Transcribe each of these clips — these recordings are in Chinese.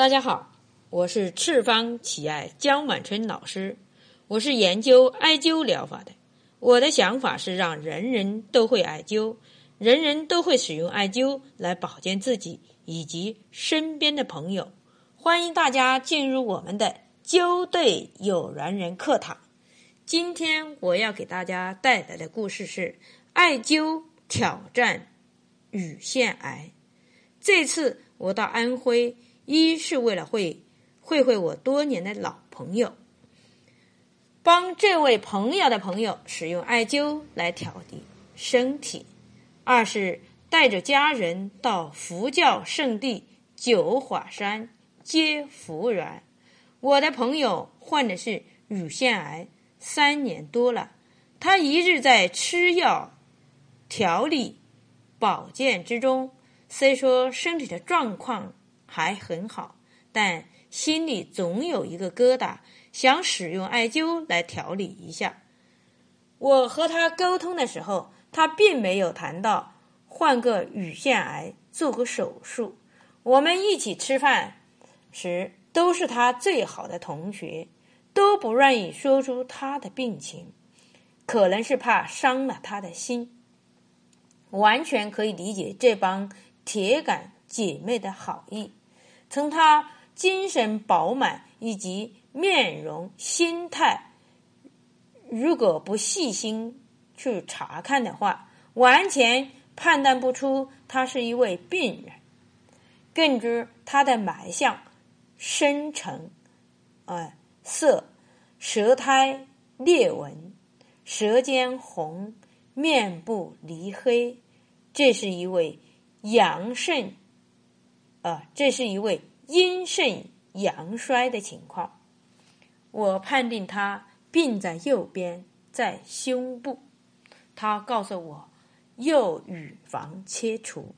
大家好，我是赤方奇爱江满春老师，我是研究艾灸疗法的。我的想法是让人人都会艾灸，人人都会使用艾灸来保健自己以及身边的朋友。欢迎大家进入我们的灸对有缘人课堂。今天我要给大家带来的故事是艾灸挑战乳腺癌。这次我到安徽。一是为了会会会我多年的老朋友，帮这位朋友的朋友使用艾灸来调理身体；二是带着家人到佛教圣地九华山接福缘。我的朋友患的是乳腺癌，三年多了，他一日在吃药调理保健之中，虽说身体的状况。还很好，但心里总有一个疙瘩，想使用艾灸来调理一下。我和他沟通的时候，他并没有谈到患个乳腺癌做个手术。我们一起吃饭时，都是他最好的同学，都不愿意说出他的病情，可能是怕伤了他的心。完全可以理解这帮铁杆姐妹的好意。从他精神饱满以及面容心态，如果不细心去查看的话，完全判断不出他是一位病人。更知他的脉象深沉，哎，色舌苔裂纹，舌尖红，面部离黑，这是一位阳盛。啊，这是一位阴盛阳衰的情况。我判定他病在右边，在胸部。他告诉我，右乳房切除。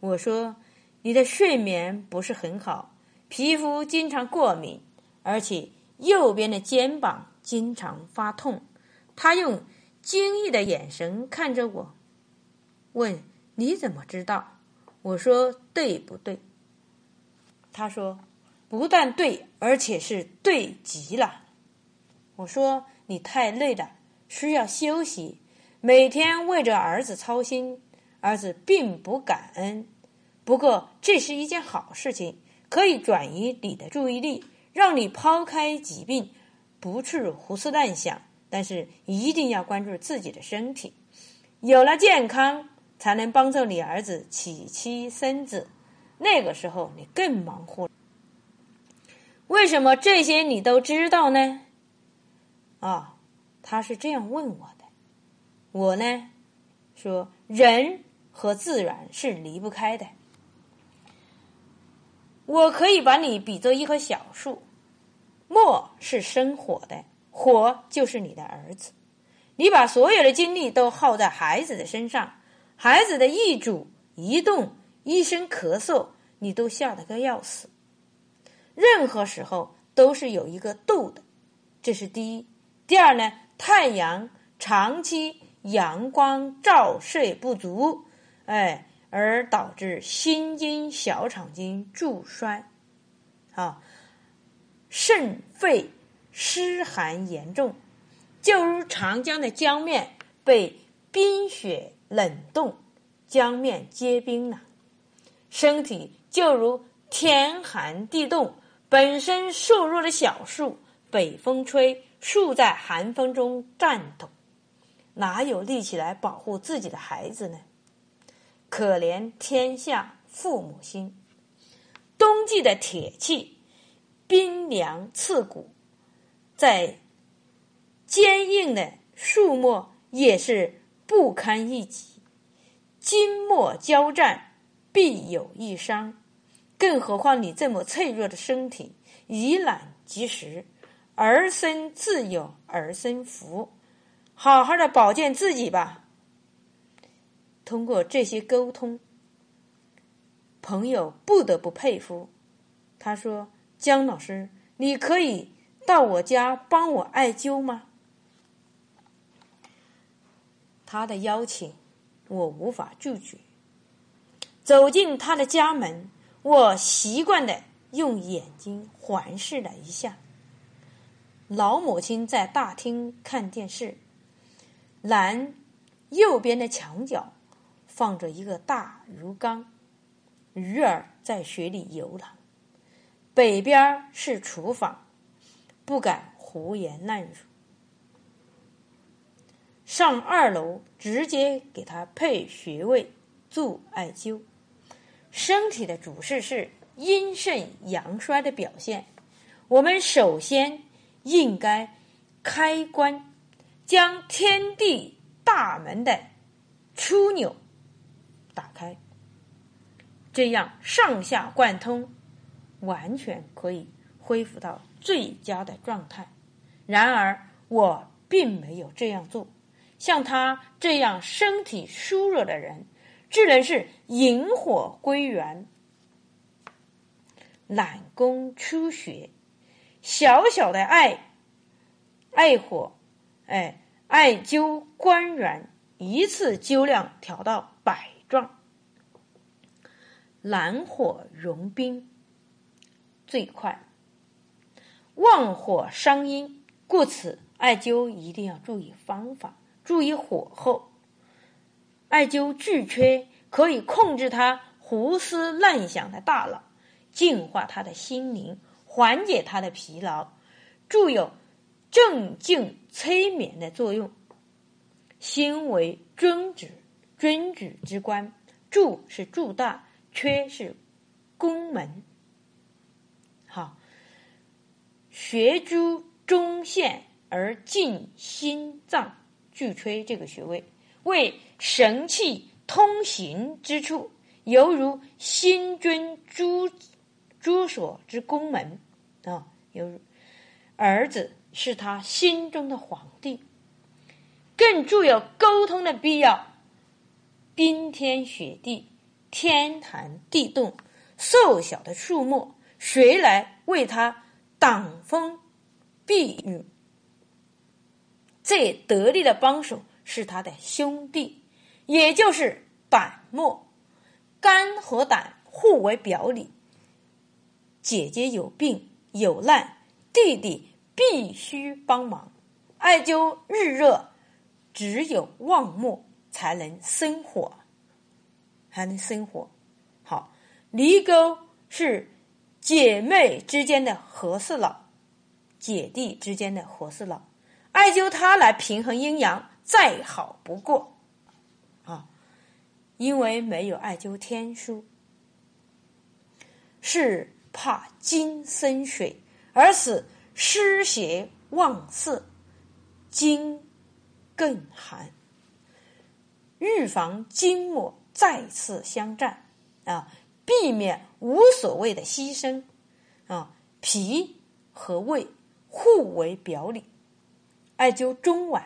我说，你的睡眠不是很好，皮肤经常过敏，而且右边的肩膀经常发痛。他用惊异的眼神看着我，问：“你怎么知道？”我说对不对？他说不但对，而且是对极了。我说你太累了，需要休息。每天为着儿子操心，儿子并不感恩。不过这是一件好事情，可以转移你的注意力，让你抛开疾病，不去胡思乱想。但是一定要关注自己的身体，有了健康。才能帮助你儿子娶妻生子，那个时候你更忙活。为什么这些你都知道呢？啊，他是这样问我的。我呢，说人和自然是离不开的。我可以把你比作一棵小树，木是生火的，火就是你的儿子。你把所有的精力都耗在孩子的身上。孩子的一主一动，一声咳嗽，你都吓得个要死。任何时候都是有一个度的，这是第一。第二呢，太阳长期阳光照射不足，哎，而导致心经、小肠经助衰，啊，肾肺湿寒严重，就如长江的江面被冰雪。冷冻，江面结冰了，身体就如天寒地冻。本身瘦弱的小树，北风吹，树在寒风中颤抖，哪有力气来保护自己的孩子呢？可怜天下父母心。冬季的铁器，冰凉刺骨，在坚硬的树木也是。不堪一击，筋膜交战，必有一伤。更何况你这么脆弱的身体，以卵击石，儿孙自有儿孙福。好好的保健自己吧。通过这些沟通，朋友不得不佩服。他说：“姜老师，你可以到我家帮我艾灸吗？”他的邀请，我无法拒绝。走进他的家门，我习惯的用眼睛环视了一下。老母亲在大厅看电视，南右边的墙角放着一个大鱼缸，鱼儿在水里游荡。北边是厨房，不敢胡言乱语。上二楼直接给他配穴位做艾灸，身体的主事是阴盛阳衰的表现。我们首先应该开关，将天地大门的枢纽打开，这样上下贯通，完全可以恢复到最佳的状态。然而我并没有这样做。像他这样身体虚弱的人，只能是引火归元，懒功出血，小小的艾艾火，哎，艾灸关元，一次灸量调到百壮，懒火融冰最快，旺火伤阴，故此艾灸一定要注意方法。注意火候，艾灸巨阙可以控制他胡思乱想的大脑，净化他的心灵，缓解他的疲劳，具有镇静催眠的作用。心为尊旨，尊旨之官，柱是柱大，缺是宫门。好，学诸中线而进心脏。巨吹这个穴位为神气通行之处，犹如心尊诸诸所之宫门啊，犹如儿子是他心中的皇帝，更具有沟通的必要。冰天雪地，天寒地冻，瘦小的树木，谁来为他挡风避雨？最得力的帮手是他的兄弟，也就是胆墨。肝和胆互为表里，姐姐有病有难，弟弟必须帮忙。艾灸日热，只有旺木才能生火，还能生火。好，离沟是姐妹之间的和事佬，姐弟之间的和事佬。艾灸它来平衡阴阳，再好不过，啊，因为没有艾灸天书，是怕金生水，而使湿邪旺盛，金更寒，预防筋膜再次相战啊，避免无所谓的牺牲啊，脾和胃互为表里。艾灸中脘、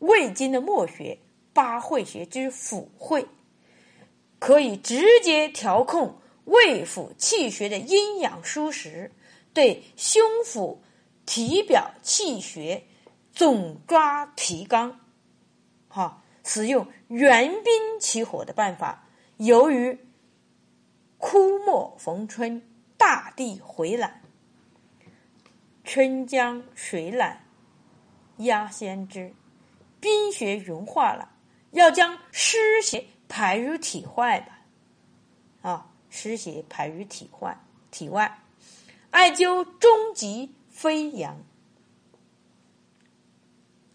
胃经的募穴、八会穴之腑会，可以直接调控胃腑气血的阴阳疏实，对胸腹、体表气血总抓提纲。哈，使用援兵起火的办法。由于枯木逢春，大地回暖，春江水暖。压先知，冰雪融化了，要将湿邪排于体外吧？啊，湿邪排于体外，体外，艾灸中极飞扬，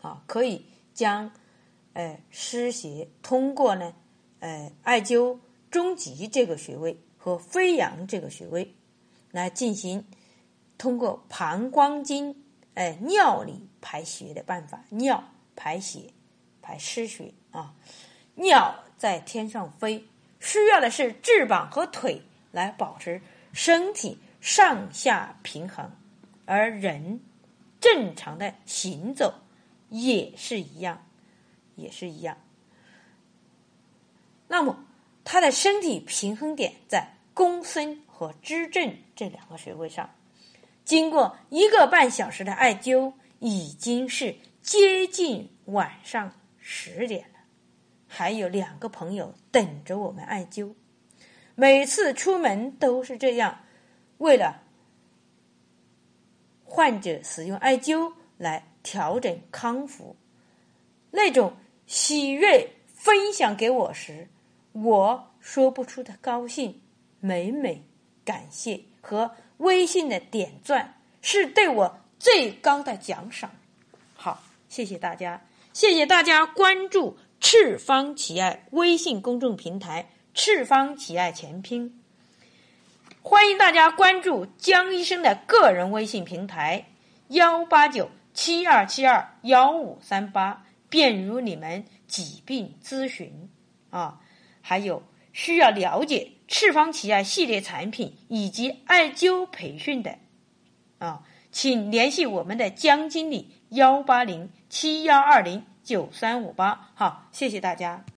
啊，可以将，呃，湿邪通过呢，呃，艾灸中极这个穴位和飞扬这个穴位来进行，通过膀胱经。哎，尿里排血的办法，尿排血，排湿血啊。尿在天上飞，需要的是翅膀和腿来保持身体上下平衡，而人正常的行走也是一样，也是一样。那么，他的身体平衡点在公孙和支正这两个穴位上。经过一个半小时的艾灸，已经是接近晚上十点了。还有两个朋友等着我们艾灸。每次出门都是这样，为了患者使用艾灸来调整康复，那种喜悦分享给我时，我说不出的高兴。每每感谢和微信的点赞，是对我最高的奖赏。好，谢谢大家，谢谢大家关注赤方奇爱微信公众平台“赤方奇爱全拼”。欢迎大家关注江医生的个人微信平台：幺八九七二七二幺五三八，便于你们疾病咨询啊，还有需要了解。赤方奇亚系列产品以及艾灸培训的啊，请联系我们的江经理幺八零七幺二零九三五八。好，谢谢大家。